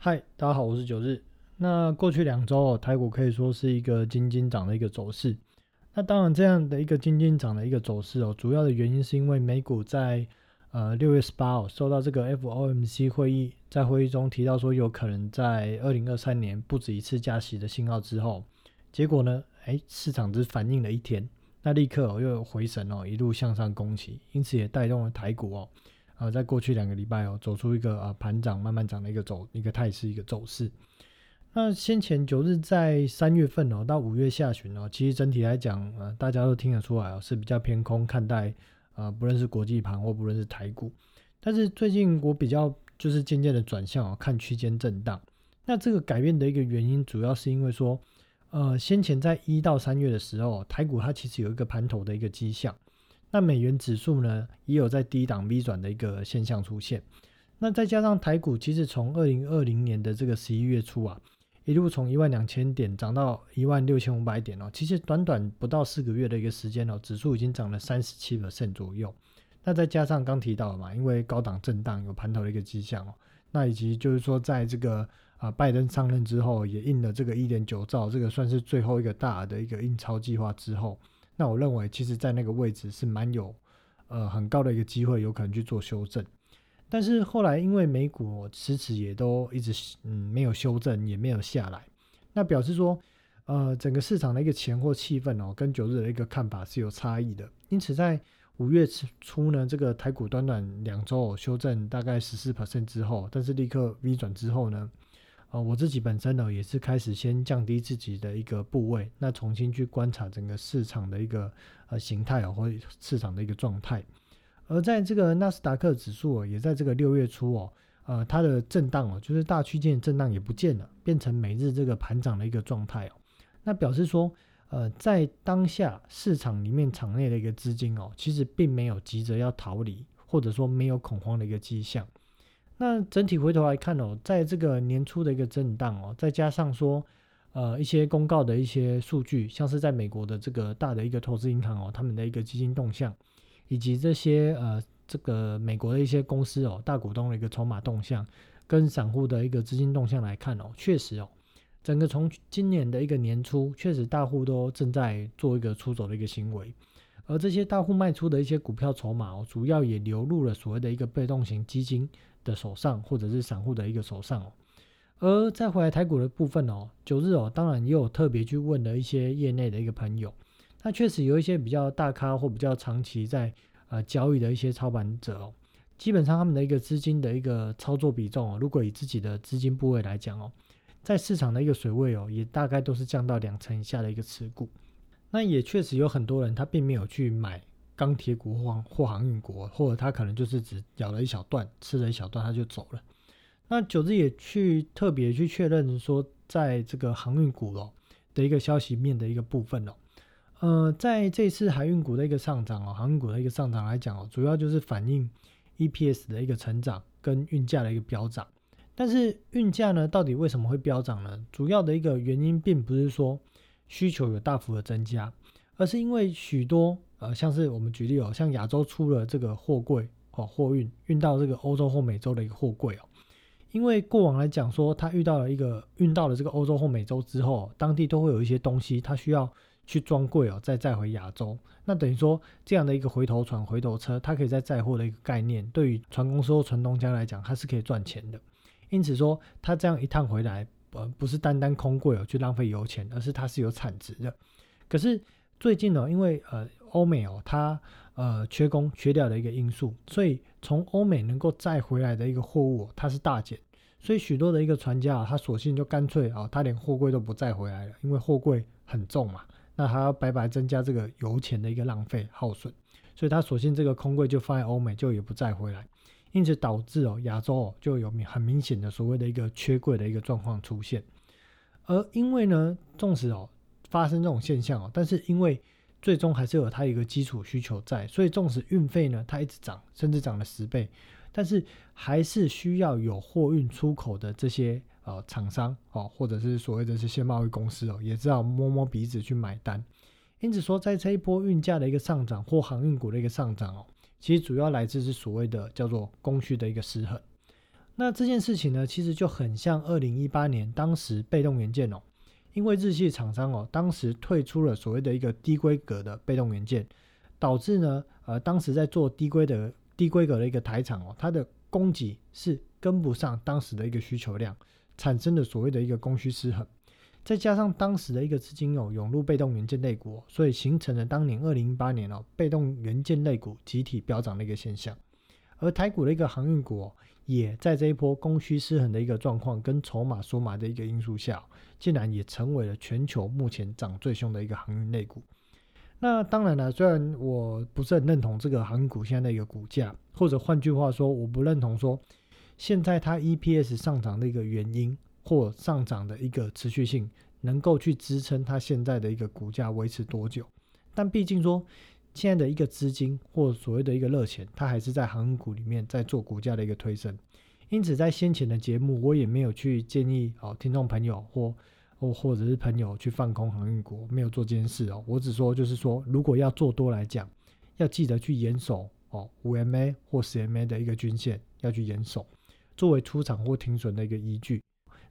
嗨，大家好，我是九日。那过去两周哦，台股可以说是一个金金涨的一个走势。那当然，这样的一个金金涨的一个走势哦，主要的原因是因为美股在呃六月十八号受到这个 FOMC 会议在会议中提到说有可能在二零二三年不止一次加息的信号之后，结果呢，哎，市场只反应了一天，那立刻又回神哦，一路向上攻起，因此也带动了台股哦。啊，在过去两个礼拜哦，走出一个啊盘涨慢慢涨的一个走一个态势一个走势。那先前九日在三月份哦到五月下旬哦，其实整体来讲呃，大家都听得出来哦，是比较偏空看待啊，不论是国际盘或不论是台股。但是最近我比较就是渐渐的转向哦，看区间震荡。那这个改变的一个原因，主要是因为说，呃，先前在一到三月的时候，台股它其实有一个盘头的一个迹象。那美元指数呢，也有在低档 V 转的一个现象出现。那再加上台股，其实从二零二零年的这个十一月初啊，一路从一万两千点涨到一万六千五百点哦，其实短短不到四个月的一个时间哦，指数已经涨了三十七百分左右。那再加上刚提到的嘛，因为高档震荡有盘头的一个迹象哦，那以及就是说在这个啊拜登上任之后，也印了这个一点九兆，这个算是最后一个大的一个印钞计划之后。那我认为，其实，在那个位置是蛮有，呃，很高的一个机会，有可能去做修正。但是后来，因为美股迟迟也都一直嗯没有修正，也没有下来，那表示说，呃，整个市场的一个钱货气氛哦，跟九日的一个看法是有差异的。因此，在五月初呢，这个台股短短两周修正大概十四 percent 之后，但是立刻 V 转之后呢？呃，我自己本身呢，也是开始先降低自己的一个部位，那重新去观察整个市场的一个呃形态哦，或市场的一个状态。而在这个纳斯达克指数哦，也在这个六月初哦，呃，它的震荡哦，就是大区间震荡也不见了，变成每日这个盘涨的一个状态哦。那表示说，呃，在当下市场里面场内的一个资金哦，其实并没有急着要逃离，或者说没有恐慌的一个迹象。那整体回头来看哦，在这个年初的一个震荡哦，再加上说，呃，一些公告的一些数据，像是在美国的这个大的一个投资银行哦，他们的一个基金动向，以及这些呃这个美国的一些公司哦，大股东的一个筹码动向，跟散户的一个资金动向来看哦，确实哦，整个从今年的一个年初，确实大户都正在做一个出走的一个行为，而这些大户卖出的一些股票筹码哦，主要也流入了所谓的一个被动型基金。的手上，或者是散户的一个手上哦。而再回来台股的部分哦，九日哦，当然也有特别去问的一些业内的一个朋友，那确实有一些比较大咖或比较长期在呃交易的一些操盘者哦，基本上他们的一个资金的一个操作比重哦，如果以自己的资金部位来讲哦，在市场的一个水位哦，也大概都是降到两成以下的一个持股。那也确实有很多人他并没有去买。钢铁股或或航运股，或者他可能就是只咬了一小段，吃了一小段他就走了。那九日也去特别去确认说，在这个航运股哦的一个消息面的一个部分哦，呃，在这次海运股的一个上涨哦，航运股的一个上涨来讲哦，主要就是反映 EPS 的一个成长跟运价的一个飙涨。但是运价呢，到底为什么会飙涨呢？主要的一个原因并不是说需求有大幅的增加，而是因为许多。呃，像是我们举例哦，像亚洲出了这个货柜哦，货运运到这个欧洲或美洲的一个货柜哦，因为过往来讲说，它遇到了一个运到了这个欧洲或美洲之后，当地都会有一些东西，它需要去装柜哦，再载回亚洲。那等于说这样的一个回头船、回头车，它可以在载货的一个概念，对于船公司或船东家来讲，它是可以赚钱的。因此说，它这样一趟回来，呃，不是单单空柜哦去浪费油钱，而是它是有产值的。可是最近呢，因为呃。欧美哦，它呃缺工缺料的一个因素，所以从欧美能够再回来的一个货物，它是大减，所以许多的一个船家啊，他索性就干脆啊，他连货柜都不再回来了，因为货柜很重嘛，那他要白白增加这个油钱的一个浪费耗损，所以他索性这个空柜就放在欧美，就也不再回来，因此导致哦亚洲哦就有明很明显的所谓的一个缺柜的一个状况出现，而因为呢，纵使哦发生这种现象哦，但是因为最终还是有它一个基础需求在，所以纵使运费呢，它一直涨，甚至涨了十倍，但是还是需要有货运出口的这些呃厂商哦，或者是所谓的这些贸易公司哦，也只好摸摸鼻子去买单。因此说，在这一波运价的一个上涨或航运股的一个上涨哦，其实主要来自是所谓的叫做供需的一个失衡。那这件事情呢，其实就很像二零一八年当时被动元件哦，因为日系厂商哦，当时退出了所谓的一个低规格的被动元件，导致呢，呃，当时在做低规的低规格的一个台厂哦，它的供给是跟不上当时的一个需求量，产生的所谓的一个供需失衡，再加上当时的一个资金哦涌入被动元件类股，所以形成了当年二零一八年哦被动元件类股集体飙涨的一个现象，而台股的一个航运股。也在这一波供需失衡的一个状况跟筹码缩码的一个因素下，竟然也成为了全球目前涨最凶的一个航运类股。那当然了，虽然我不是很认同这个航运股现在的一个股价，或者换句话说，我不认同说现在它 EPS 上涨的一个原因或上涨的一个持续性，能够去支撑它现在的一个股价维持多久。但毕竟说。现在的一个资金或所谓的一个热钱，它还是在航运股里面在做股价的一个推升，因此在先前的节目，我也没有去建议哦听众朋友或或或者是朋友去放空航运股，没有做这件事哦。我只说就是说，如果要做多来讲，要记得去严守哦五 MA 或十 MA 的一个均线，要去严守，作为出场或停损的一个依据。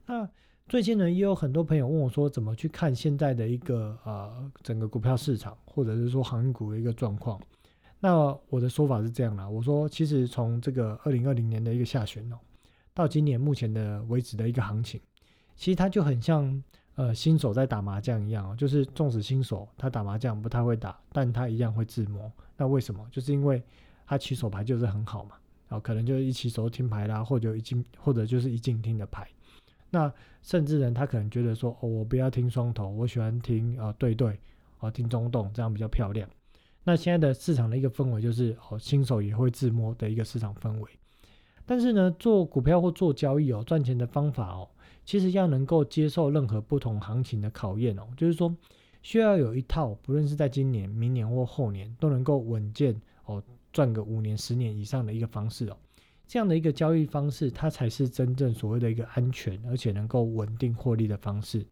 那最近呢，也有很多朋友问我说，怎么去看现在的一个呃整个股票市场，或者是说航运股的一个状况？那我的说法是这样啦，我说其实从这个二零二零年的一个下旬哦，到今年目前的为止的一个行情，其实它就很像呃新手在打麻将一样哦，就是纵使新手他打麻将不太会打，但他一样会自摸。那为什么？就是因为他起手牌就是很好嘛，然后可能就是一起手听牌啦，或者一进或者就是一进听的牌。那甚至呢，他可能觉得说，哦，我不要听双头，我喜欢听呃对对，啊听中洞，这样比较漂亮。那现在的市场的一个氛围就是，哦新手也会自摸的一个市场氛围。但是呢，做股票或做交易哦，赚钱的方法哦，其实要能够接受任何不同行情的考验哦，就是说需要有一套，不论是在今年、明年或后年，都能够稳健哦赚个五年、十年以上的一个方式哦。这样的一个交易方式，它才是真正所谓的一个安全而且能够稳定获利的方式。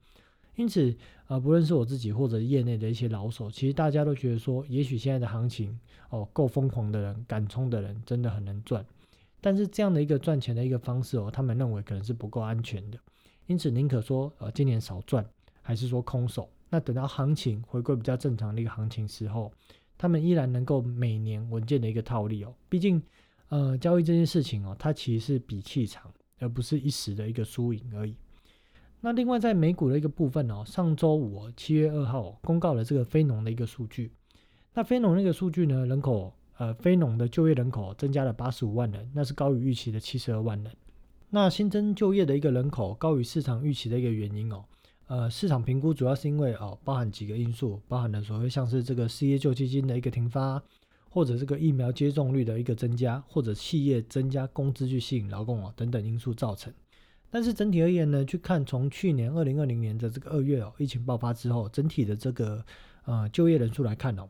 因此，呃，不论是我自己或者业内的一些老手，其实大家都觉得说，也许现在的行情哦，够疯狂的人、敢冲的人，真的很能赚。但是这样的一个赚钱的一个方式哦，他们认为可能是不够安全的。因此，宁可说呃今年少赚，还是说空手。那等到行情回归比较正常的一个行情时候，他们依然能够每年稳健的一个套利哦。毕竟。呃，交易这件事情哦，它其实是比气场，而不是一时的一个输赢而已。那另外在美股的一个部分哦，上周五七月二号公告了这个非农的一个数据。那非农那个数据呢，人口呃非农的就业人口增加了八十五万人，那是高于预期的七十二万人。那新增就业的一个人口高于市场预期的一个原因哦，呃，市场评估主要是因为哦，包含几个因素，包含了所谓像是这个失业救济金的一个停发。或者这个疫苗接种率的一个增加，或者企业增加工资去吸引劳工哦等等因素造成。但是整体而言呢，去看从去年二零二零年的这个二月哦，疫情爆发之后，整体的这个呃就业人数来看哦，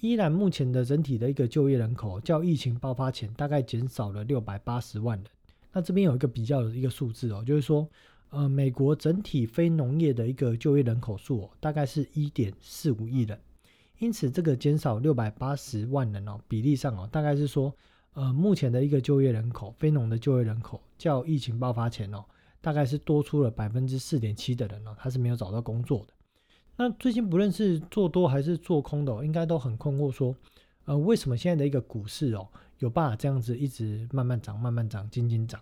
依然目前的整体的一个就业人口较疫情爆发前大概减少了六百八十万人。那这边有一个比较的一个数字哦，就是说呃美国整体非农业的一个就业人口数哦，大概是一点四五亿人。因此，这个减少六百八十万人哦，比例上哦，大概是说，呃，目前的一个就业人口，非农的就业人口，较疫情爆发前哦，大概是多出了百分之四点七的人哦，他是没有找到工作的。那最近不论是做多还是做空的，应该都很困惑，说，呃，为什么现在的一个股市哦，有办法这样子一直慢慢涨、慢慢涨、静静涨？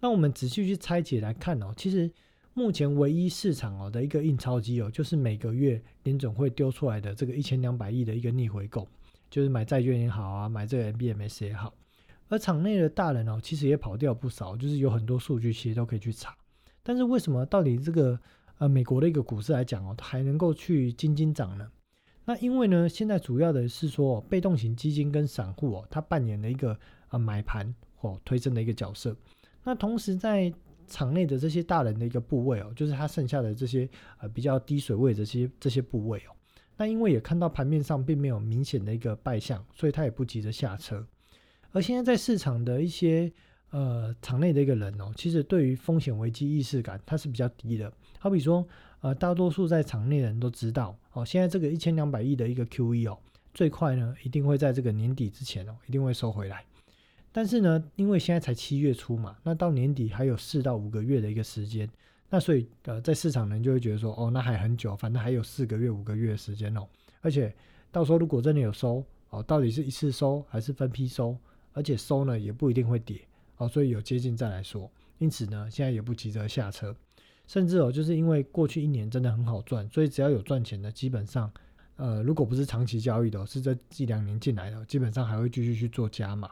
那我们仔细去拆解来看哦，其实。目前唯一市场哦的一个印钞机哦，就是每个月联总会丢出来的这个一千两百亿的一个逆回购，就是买债券也好啊，买这个 MBS 也好。而场内的大人哦，其实也跑掉不少，就是有很多数据其实都可以去查。但是为什么到底这个呃美国的一个股市来讲哦，它还能够去金金涨呢？那因为呢，现在主要的是说被动型基金跟散户哦，它扮演了一个啊买盘或推升的一个角色。那同时在场内的这些大人的一个部位哦，就是它剩下的这些呃比较低水位的这些这些部位哦，那因为也看到盘面上并没有明显的一个败相，所以他也不急着下车。而现在在市场的一些呃场内的一个人哦，其实对于风险危机意识感它是比较低的。好比说呃大多数在场内的人都知道哦，现在这个一千两百亿的一个 QE 哦，最快呢一定会在这个年底之前哦一定会收回来。但是呢，因为现在才七月初嘛，那到年底还有四到五个月的一个时间，那所以呃，在市场人就会觉得说，哦，那还很久，反正还有四个月、五个月的时间哦。而且到时候如果真的有收哦，到底是一次收还是分批收？而且收呢也不一定会跌哦，所以有接近再来说。因此呢，现在也不急着下车，甚至哦，就是因为过去一年真的很好赚，所以只要有赚钱的，基本上。呃，如果不是长期交易的，是这一两年进来的，基本上还会继续去做加码。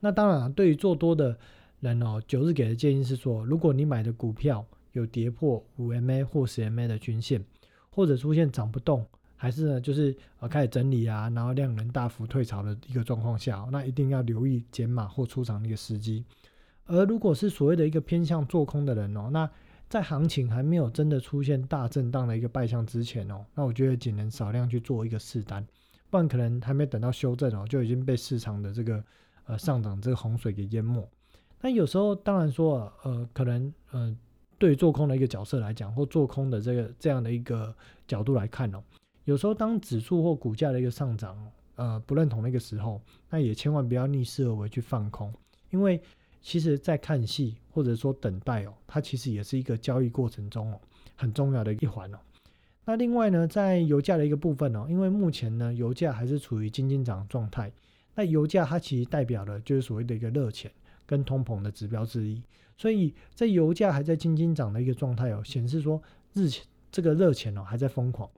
那当然，对于做多的人哦，九日给的建议是说，如果你买的股票有跌破五 MA 或十 MA 的均线，或者出现涨不动，还是呢就是呃开始整理啊，然后量能大幅退潮的一个状况下，那一定要留意减码或出场的一个时机。而如果是所谓的一个偏向做空的人哦，那在行情还没有真的出现大震荡的一个败象之前哦，那我觉得仅能少量去做一个试单，不然可能还没等到修正哦，就已经被市场的这个呃上涨这个洪水给淹没。那有时候当然说呃，可能呃，对做空的一个角色来讲，或做空的这个这样的一个角度来看哦，有时候当指数或股价的一个上涨呃不认同的一个时候，那也千万不要逆势而为去放空，因为。其实，在看戏或者说等待哦，它其实也是一个交易过程中哦很重要的一环哦。那另外呢，在油价的一个部分哦，因为目前呢油价还是处于金金涨状态，那油价它其实代表的就是所谓的一个热钱跟通膨的指标之一，所以在油价还在金金涨的一个状态哦，显示说日钱这个热钱哦还在疯狂，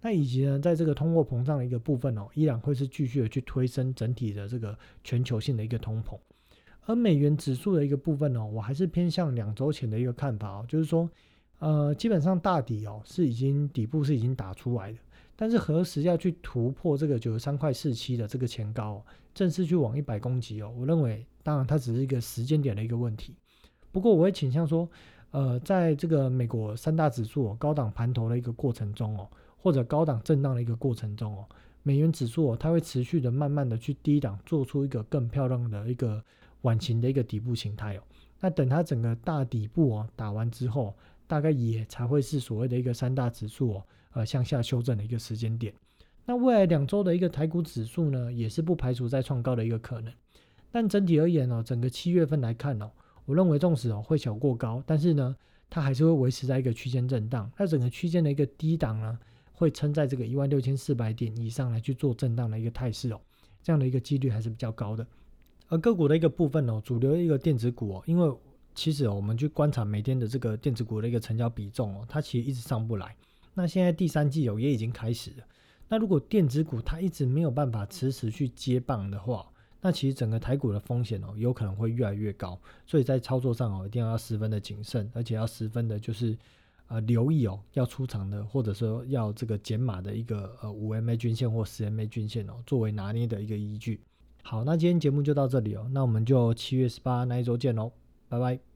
那以及呢，在这个通货膨胀的一个部分哦，依然会是继续的去推升整体的这个全球性的一个通膨。而美元指数的一个部分呢，我还是偏向两周前的一个看法哦，就是说，呃，基本上大底哦是已经底部是已经打出来的，但是何时要去突破这个九十三块四七的这个前高，正式去往一百攻击哦，我认为当然它只是一个时间点的一个问题。不过我会倾向说，呃，在这个美国三大指数高档盘头的一个过程中哦，或者高档震荡的一个过程中哦，美元指数哦它会持续的慢慢的去低档做出一个更漂亮的一个。晚晴的一个底部形态哦，那等它整个大底部哦打完之后，大概也才会是所谓的一个三大指数哦，呃向下修正的一个时间点。那未来两周的一个台股指数呢，也是不排除再创高的一个可能。但整体而言哦，整个七月份来看哦，我认为纵使哦会小过高，但是呢，它还是会维持在一个区间震荡。那整个区间的一个低档呢，会撑在这个一万六千四百点以上来去做震荡的一个态势哦，这样的一个几率还是比较高的。而个股的一个部分哦，主流一个电子股哦，因为其实我们去观察每天的这个电子股的一个成交比重哦，它其实一直上不来。那现在第三季哦也已经开始了。那如果电子股它一直没有办法迟迟去接棒的话，那其实整个台股的风险哦有可能会越来越高。所以在操作上哦一定要十分的谨慎，而且要十分的就是呃留意哦要出场的或者说要这个减码的一个呃五 MA 均线或十 MA 均线哦作为拿捏的一个依据。好，那今天节目就到这里哦，那我们就七月十八那一周见喽，拜拜。